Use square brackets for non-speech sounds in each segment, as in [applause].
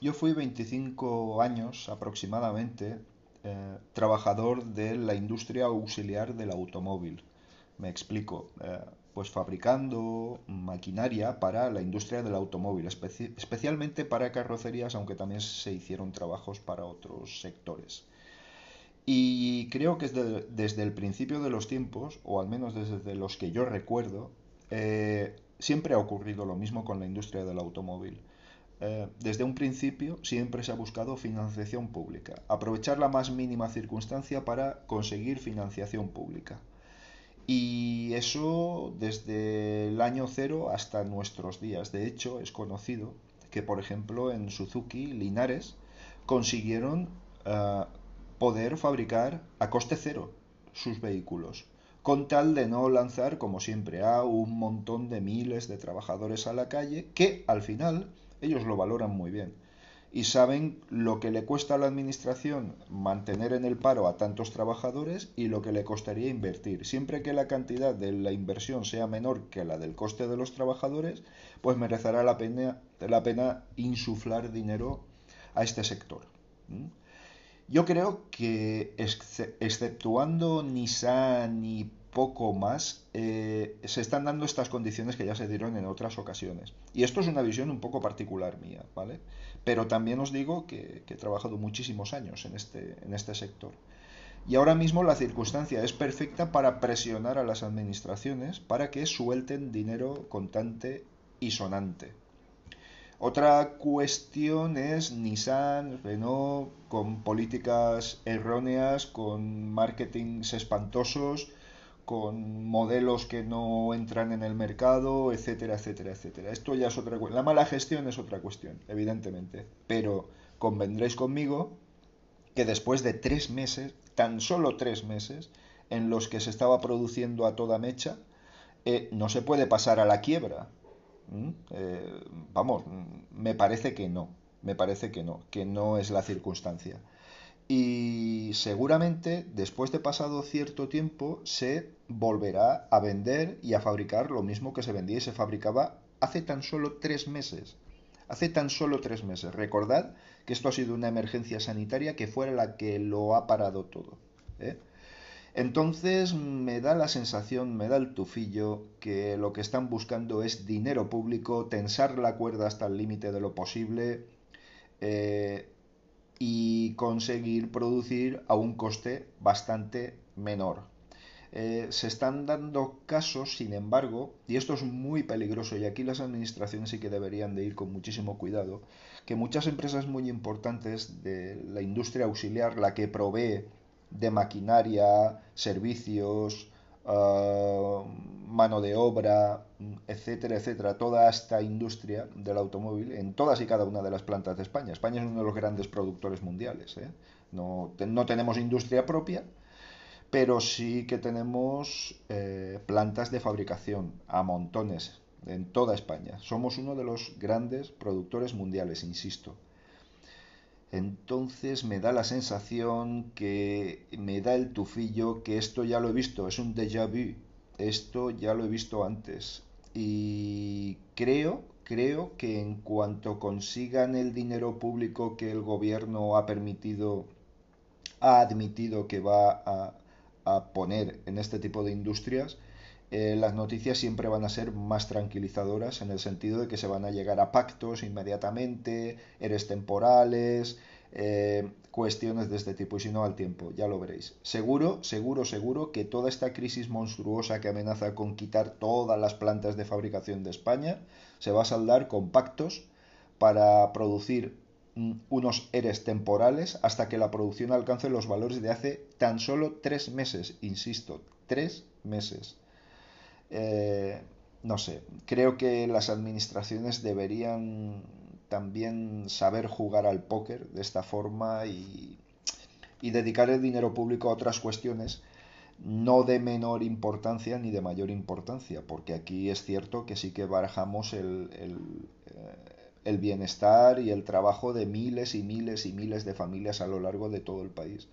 yo fui 25 años aproximadamente eh, trabajador de la industria auxiliar del automóvil. Me explico. Eh, pues fabricando maquinaria para la industria del automóvil, especialmente para carrocerías, aunque también se hicieron trabajos para otros sectores. Y creo que desde, el principio de los tiempos, o al menos desde los que yo recuerdo, eh, siempre ha ocurrido lo mismo con la industria del automóvil. Eh, desde un principio siempre se ha buscado financiación pública, aprovechar la más mínima circunstancia para conseguir financiación pública. Y eso desde el año cero hasta nuestros días. De hecho, es conocido que, por ejemplo, en Suzuki, Linares, consiguieron eh, poder fabricar a coste cero sus vehículos, con tal de no lanzar, como siempre, a un montón de miles de trabajadores a la calle, que al final ellos lo valoran muy bien y saben lo que le cuesta a la administración mantener en el paro a tantos trabajadores y lo que le costaría invertir. Siempre que la cantidad de la inversión sea menor que la del coste de los trabajadores, pues merecerá la pena, la pena insuflar dinero a este sector. Yo creo que exceptuando Nissan y poco más, eh, se están dando estas condiciones que ya se dieron en otras ocasiones. Y esto es una visión un poco particular mía, ¿vale? Pero también os digo que, he trabajado muchísimos años en este, en este sector. Y ahora mismo la circunstancia es perfecta para presionar a las administraciones para que suelten dinero contante y sonante. Otra cuestión es Nissan, Renault, con políticas erróneas, con marketings espantosos, con modelos que no entran en el mercado, etcétera, etcétera, etcétera. Esto ya es otra cuestión. La mala gestión es otra cuestión, evidentemente. Pero convendréis conmigo que después de tres meses, tan solo tres meses, en los que se estaba produciendo a toda mecha, eh, no se puede pasar a la quiebra. ¿Mm? Eh, vamos, me parece que no. Me parece que no, que no es la circunstancia y seguramente después de pasado cierto tiempo se volverá a vender y a fabricar lo mismo que se vendía y se fabricaba hace tan solo tres meses. Hace tan solo tres meses. Recordad que esto ha sido una emergencia sanitaria que fue la que lo ha parado todo. ¿eh? Entonces me da la sensación, me da el tufillo que lo que están buscando es dinero público, tensar la cuerda hasta el límite de lo posible, eh, y conseguir producir a un coste bastante menor. Eh, se están dando casos, sin embargo, y esto es muy peligroso y aquí las administraciones sí que deberían de ir con muchísimo cuidado, que muchas empresas muy importantes de la industria auxiliar, la que provee de maquinaria, servicios, ah, mano de obra, etcétera, etcétera, toda esta industria del automóvil en todas y cada una de las plantas de España. España es uno de los grandes productores mundiales. ¿eh? No, no, tenemos industria propia, pero sí que tenemos eh, plantas de fabricación a montones en toda España. Somos uno de los grandes productores mundiales, insisto. Entonces me da la sensación que me da el tufillo que esto ya lo he visto, es un déjà vu esto ya lo he visto antes. Y creo, creo que en cuanto consigan el dinero público que el gobierno ha permitido, ha admitido que va a, poner en este tipo de industrias, eh, las noticias siempre van a ser más tranquilizadoras en el sentido de que se van a llegar a pactos inmediatamente, eres temporales, eh, cuestiones de este tipo y si no al tiempo, ya lo veréis. Seguro, seguro, seguro que toda esta crisis monstruosa que amenaza con quitar todas las plantas de fabricación de España se va a saldar con pactos para producir mm, unos ERES temporales hasta que la producción alcance los valores de hace tan solo tres meses, insisto, tres meses. Eh, no sé, creo que las administraciones deberían también saber jugar al póker de esta forma y, dedicar el dinero público a otras cuestiones no de menor importancia ni de mayor importancia, porque aquí es cierto que sí que barajamos el, el, eh, el, bienestar y el trabajo de miles y miles y miles de familias a lo largo de todo el país.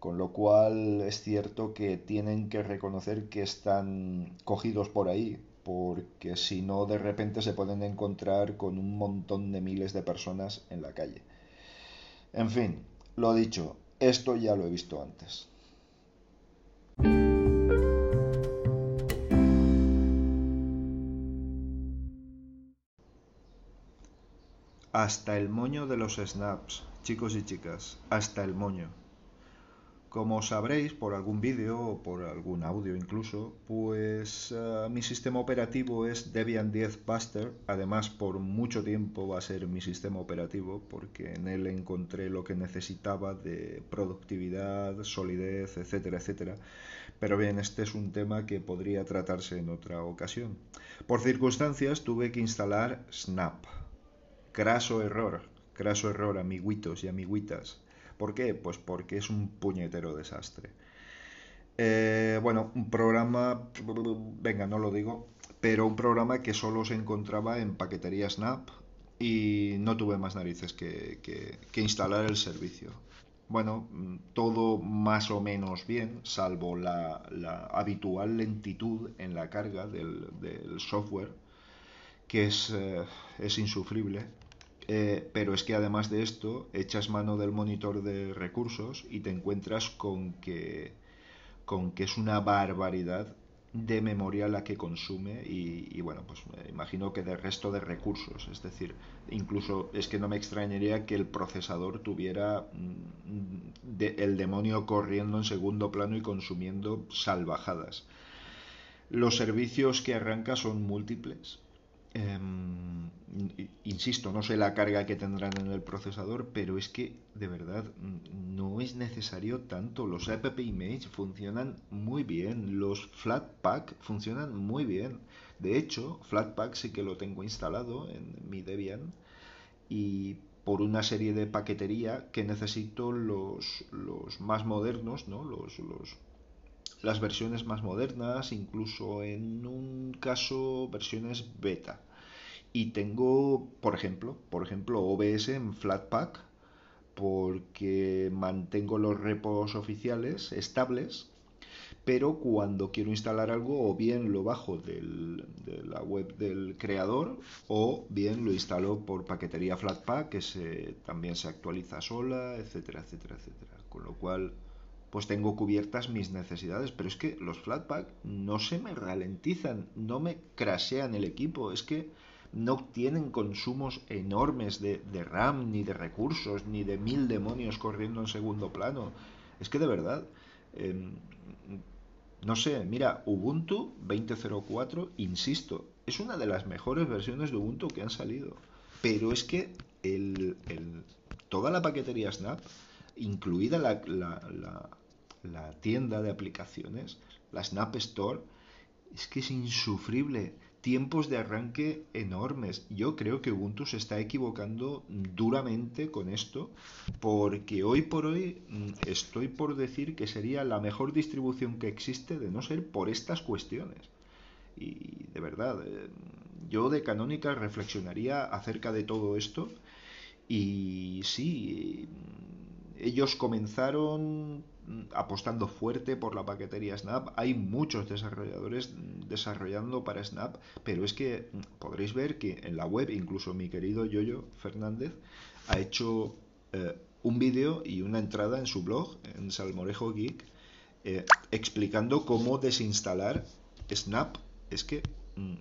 Con lo cual es cierto que tienen que reconocer que están cogidos por ahí porque si no de repente se pueden encontrar con un montón de miles de personas en la calle. En fin, lo dicho, esto ya lo he visto antes. Hasta el moño de los snaps, chicos y chicas, hasta el moño. Como sabréis por algún vídeo o por algún audio incluso, pues uh, mi sistema operativo es Debian 10 Buster. Además, por mucho tiempo va a ser mi sistema operativo porque en él encontré lo que necesitaba de productividad, solidez, etcétera, etcétera. Pero bien, este es un tema que podría tratarse en otra ocasión. Por circunstancias tuve que instalar Snap. Craso error, craso error, amiguitos y amiguitas ¿Por qué? Pues porque es un puñetero desastre. Eh, bueno, un programa, venga, no lo digo, pero un programa que solo se encontraba en paquetería Snap y no tuve más narices que, instalar el servicio. Bueno, todo más o menos bien, salvo la, habitual lentitud en la carga del, software, que es, eh, es insufrible. Eh, pero es que además de esto, echas mano del monitor de recursos y te encuentras con que, con que es una barbaridad de memoria la que consume y, bueno, pues me imagino que del resto de recursos. Es decir, incluso es que no me extrañaría que el procesador tuviera mm, el demonio corriendo en segundo plano y consumiendo salvajadas. Los servicios que arranca son múltiples Em, insisto, no sé la carga que tendrán en el procesador, pero es que de verdad no es necesario tanto. Los app image funcionan muy bien, los Flatpak funcionan muy bien. De hecho, Flatpak sí que lo tengo instalado en mi Debian y por una serie de paquetería que necesito los, más modernos, ¿no? los las versiones más modernas, incluso en un caso versiones beta. Y tengo, por ejemplo, por ejemplo, OBS en Flatpak porque mantengo los repos oficiales estables, pero cuando quiero instalar algo o bien lo bajo de la web del creador o bien lo instalo por paquetería Flatpak que se, también se actualiza sola, etcétera, etcétera, etcétera. Con lo cual pues tengo cubiertas mis necesidades. Pero es que los Flatpak no se me ralentizan, no me crashean el equipo, es que no tienen consumos enormes de, RAM, ni de recursos, ni de mil demonios corriendo en segundo plano. Es que de verdad, em, no sé, mira, Ubuntu 20.04, insisto, es una de las mejores versiones de Ubuntu que han salido. Pero es que toda la paquetería Snap, incluida la tienda de aplicaciones, la Snap Store, es que es insufrible. Tiempos de arranque enormes. Yo creo que Ubuntu se está equivocando duramente con esto, porque hoy por hoy mm, estoy por decir que sería la mejor distribución que existe de no ser por estas cuestiones. Y de verdad, eh, yo de Canónica reflexionaría acerca de todo esto. Y sí, ellos comenzaron apostando fuerte por la paquetería Snap. Hay muchos desarrolladores desarrollando para Snap, pero es que podréis ver que en la web, incluso mi querido Yoyo Fernández, ha hecho eh, un vídeo y una entrada en su blog, en Salmorejo Geek, eh, explicando cómo desinstalar Snap. Es que... Mm,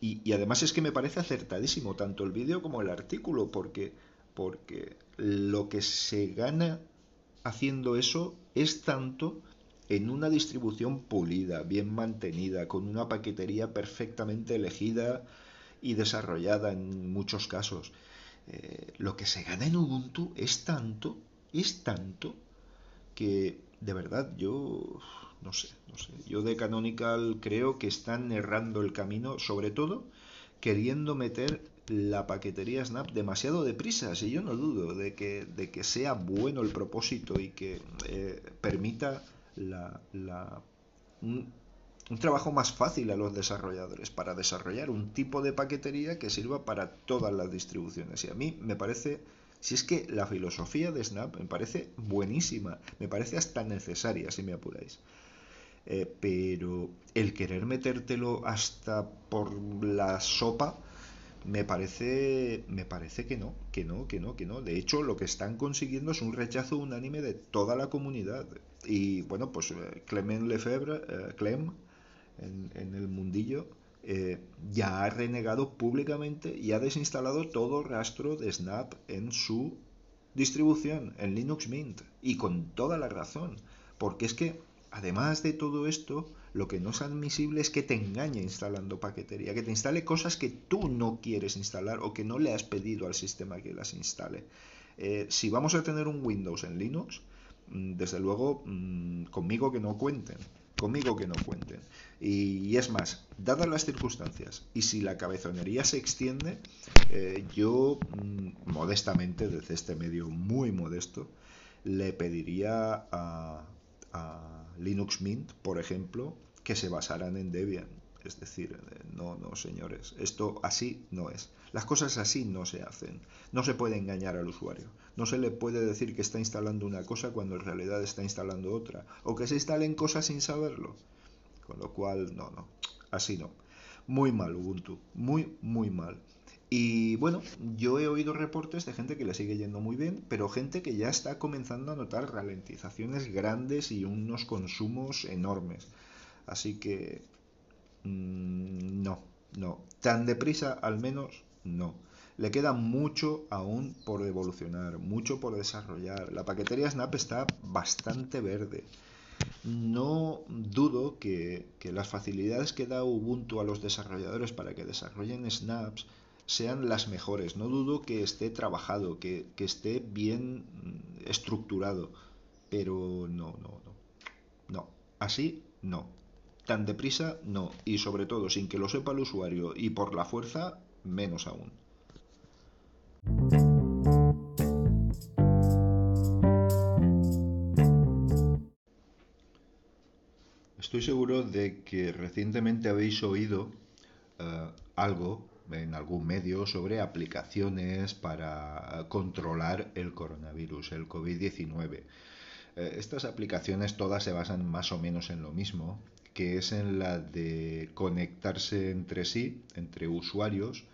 y, y, además es que me parece acertadísimo tanto el vídeo como el artículo, porque, porque lo que se gana haciendo eso es tanto en una distribución pulida, bien mantenida, con una paquetería perfectamente elegida y desarrollada en muchos casos. Eh, lo que se gana en Ubuntu es tanto, es tanto, que de verdad yo no sé, no sé. Yo de Canonical creo que están errando el camino, sobre todo queriendo meter la paquetería Snap demasiado deprisa. Si yo no dudo de que, de que sea bueno el propósito y que eh, permita la, un, trabajo más fácil a los desarrolladores para desarrollar un tipo de paquetería que sirva para todas las distribuciones. Y a mí me parece, si es que la filosofía de Snap me parece buenísima, me parece hasta necesaria, si me apuráis. eh, pero el querer metértelo hasta por la sopa, me parece, me parece que no, que no, que no, que no. De hecho, lo que están consiguiendo es un rechazo unánime de toda la comunidad. Y bueno, pues eh, Clement Lefebvre, eh, Clem, en, el mundillo, eh, ya ha renegado públicamente y ha desinstalado todo rastro de Snap en su distribución, en Linux Mint. Y con toda la razón. Porque es que, además de todo esto, lo que no es admisible es que te engañe instalando paquetería, que te instale cosas que tú no quieres instalar o que no le has pedido al sistema que las instale. Eh, si vamos a tener un Windows en Linux, mm, desde luego mm, conmigo que no cuenten, conmigo que no cuenten. Y, es más, dadas las circunstancias, y si la cabezonería se extiende, eh, yo mm, modestamente, desde este medio muy modesto, le pediría a Linux Mint, por ejemplo, que se basaran en Debian. Es decir, eh, no, no, señores, esto así no es. Las cosas así no se hacen. No se puede engañar al usuario. No se le puede decir que está instalando una cosa cuando en realidad está instalando otra. O que se instalen cosas sin saberlo. Con lo cual, no, no, así no. Muy mal Ubuntu, muy, muy mal. Y bueno, yo he oído reportes de gente que le sigue yendo muy bien, pero gente que ya está comenzando a notar ralentizaciones grandes y unos consumos enormes. Así que mm, no, no. Tan deprisa al menos no. Le queda mucho aún por evolucionar, mucho por desarrollar. La paquetería Snap está bastante verde. No dudo que, que las facilidades que da Ubuntu a los desarrolladores para que desarrollen snaps sean las mejores. No dudo que esté trabajado, que, esté bien mm, estructurado. Pero no, no, no. No. Así, no. Tan deprisa, no. Y sobre todo, sin que lo sepa el usuario y por la fuerza, menos aún. Estoy seguro de que recientemente habéis oído eh, algo en algún medio sobre aplicaciones para controlar el coronavirus, el COVID-19. Eh, estas aplicaciones todas se basan más o menos en lo mismo, que es en la de conectarse entre sí, entre usuarios,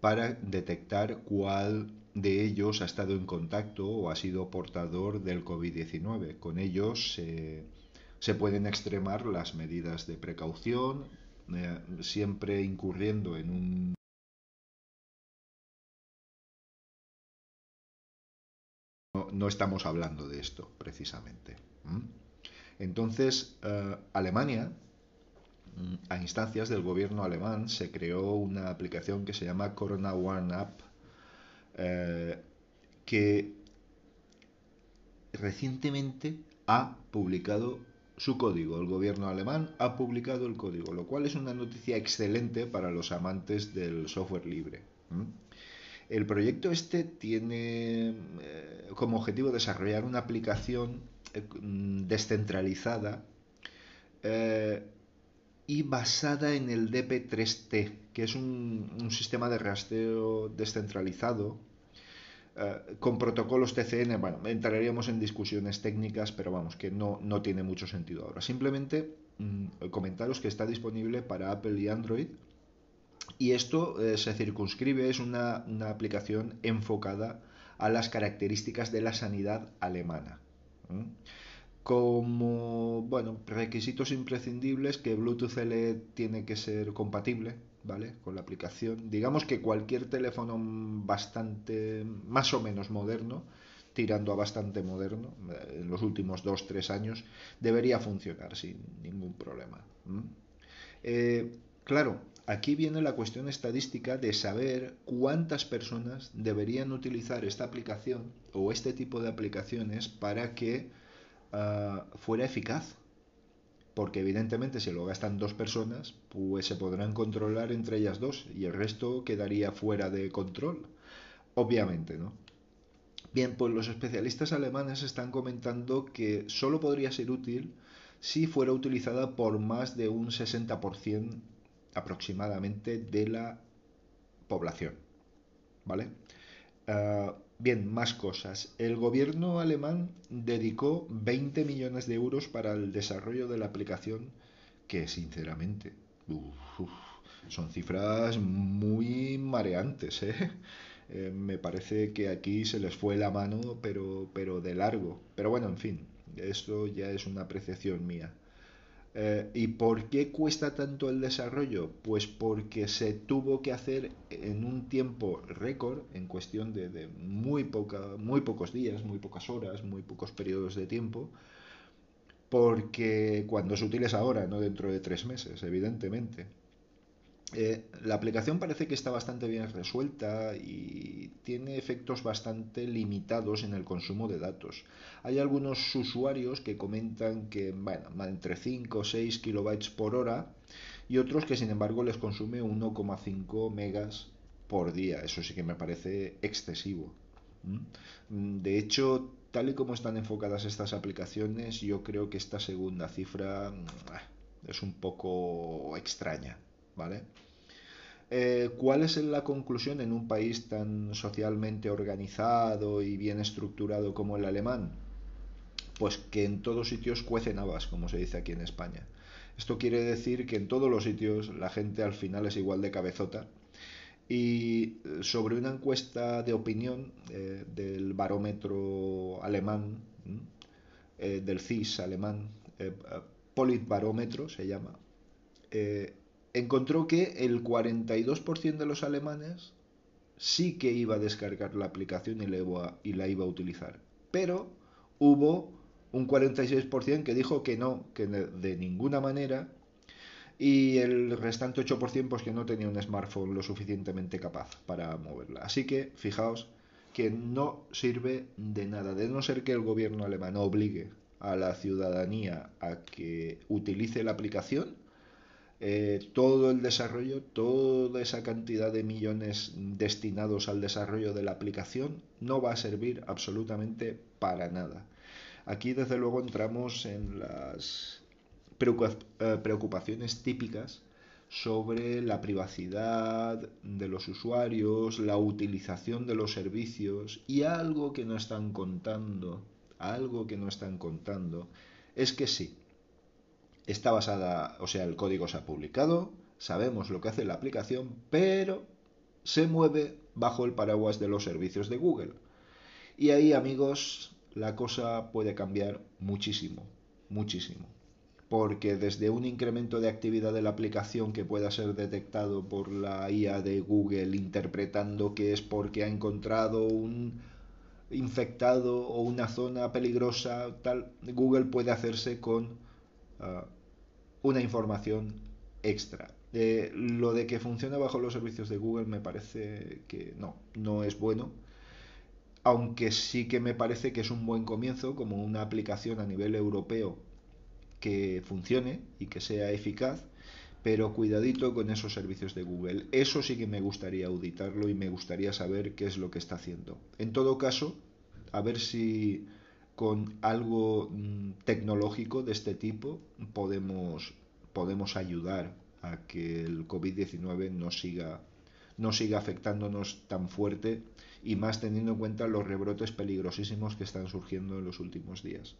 para detectar cuál de ellos ha estado en contacto o ha sido portador del COVID-19. Con ellos se pueden extremar las medidas de precaución, eh, siempre incurriendo en un no, estamos hablando de esto precisamente. Entonces, eh, Alemania, mm, a instancias del gobierno alemán, se creó una aplicación que se llama Corona One App, eh, que recientemente ha publicado su código. El gobierno alemán ha publicado el código, lo cual es una noticia excelente para los amantes del software libre. El proyecto este tiene eh, como objetivo desarrollar una aplicación eh, descentralizada eh, y basada en el DP3T, que es un, sistema de rastreo descentralizado con protocolos TCN. Bueno, entraríamos en discusiones técnicas, pero vamos, que no, no tiene mucho sentido ahora. Simplemente mm, comentaros que está disponible para Apple y Android y esto eh, se circunscribe, es una, aplicación enfocada a las características de la sanidad alemana. Como, bueno, requisitos imprescindibles que Bluetooth L tiene que ser compatible, ¿vale? Con la aplicación. Digamos que cualquier teléfono bastante, más o menos moderno, tirando a bastante moderno, eh, en los últimos 2-3 años, debería funcionar sin ningún problema. Eh, claro, aquí viene la cuestión estadística de saber cuántas personas deberían utilizar esta aplicación o este tipo de aplicaciones para que ah, fuera eficaz. Porque evidentemente si lo gastan dos personas, pues se podrán controlar entre ellas dos y el resto quedaría fuera de control. Obviamente, ¿no? Bien, pues los especialistas alemanes están comentando que solo podría ser útil si fuera utilizada por más de un 60% aproximadamente de la población. ¿Vale? Ah, Bien, más cosas. El gobierno alemán dedicó 20 millones de euros para el desarrollo de la aplicación que, sinceramente, son cifras muy mareantes. ¿eh? [laughs] Eh, me parece que aquí se les fue la mano, pero, pero de largo. Pero bueno, en fin, esto ya es una apreciación mía. Eh, ¿Y por qué cuesta tanto el desarrollo? Pues porque se tuvo que hacer en un tiempo récord, en cuestión de, muy, poca, muy pocos días, muy pocas horas, muy pocos periodos de tiempo, porque cuando útil es ahora, no dentro de tres meses, evidentemente. Eh, la aplicación parece que está bastante bien resuelta y tiene efectos bastante limitados en el consumo de datos. Hay algunos usuarios que comentan que, entre 5 o 6 kilobytes por hora y otros que sin embargo les consume 1,5 megas por día. Eso sí que me parece excesivo. De hecho, tal y como están enfocadas estas aplicaciones, yo creo que esta segunda cifra mm, es un poco extraña. Eh, ¿Cuál es la conclusión en un país tan socialmente organizado y bien estructurado como el alemán? Pues que en todos sitios cuecen habas, como se dice aquí en España. Esto quiere decir que en todos los sitios la gente al final es igual de cabezota. Y sobre una encuesta de opinión eh, del barómetro alemán, eh, del CIS alemán, Politbarómetro se llama, encontró que el 42% de los alemanes sí que iba a descargar la aplicación y la, iba, y la iba a utilizar. Pero hubo un 46% que dijo que no, que de, ninguna manera. Y el restante 8% pues que no tenía un smartphone lo suficientemente capaz para moverla. Así que fijaos que no sirve de nada, de no ser que el gobierno alemán obligue a la ciudadanía a que utilice la aplicación, eh, todo el desarrollo, toda esa cantidad de millones destinados al desarrollo de la aplicación no va a servir absolutamente para nada. Aquí desde luego entramos en las eh, preocupaciones típicas sobre la privacidad de los usuarios, la utilización de los servicios y algo que no están contando, algo que no están contando, es que sí, está basada, o sea, el código se ha publicado, sabemos lo que hace la aplicación, pero se mueve bajo el paraguas de los servicios de Google. Y ahí, amigos, la cosa puede cambiar muchísimo, muchísimo. Porque desde un incremento de actividad de la aplicación que pueda ser detectado por la IA de Google interpretando que es porque ha encontrado un infectado o una zona peligrosa, tal, Google puede hacerse con Ah, una información extra. Eh, lo de que funciona bajo los servicios de Google me parece que no, no es bueno. Aunque sí que me parece que es un buen comienzo como una aplicación a nivel europeo que funcione y que sea eficaz, pero cuidadito con esos servicios de Google. Eso sí que me gustaría auditarlo y me gustaría saber qué es lo que está haciendo. En todo caso, a ver si con algo mm, tecnológico de este tipo podemos, podemos ayudar a que el COVID-19 no siga, no siga afectándonos tan fuerte y más teniendo en cuenta los rebrotes peligrosísimos que están surgiendo en los últimos días.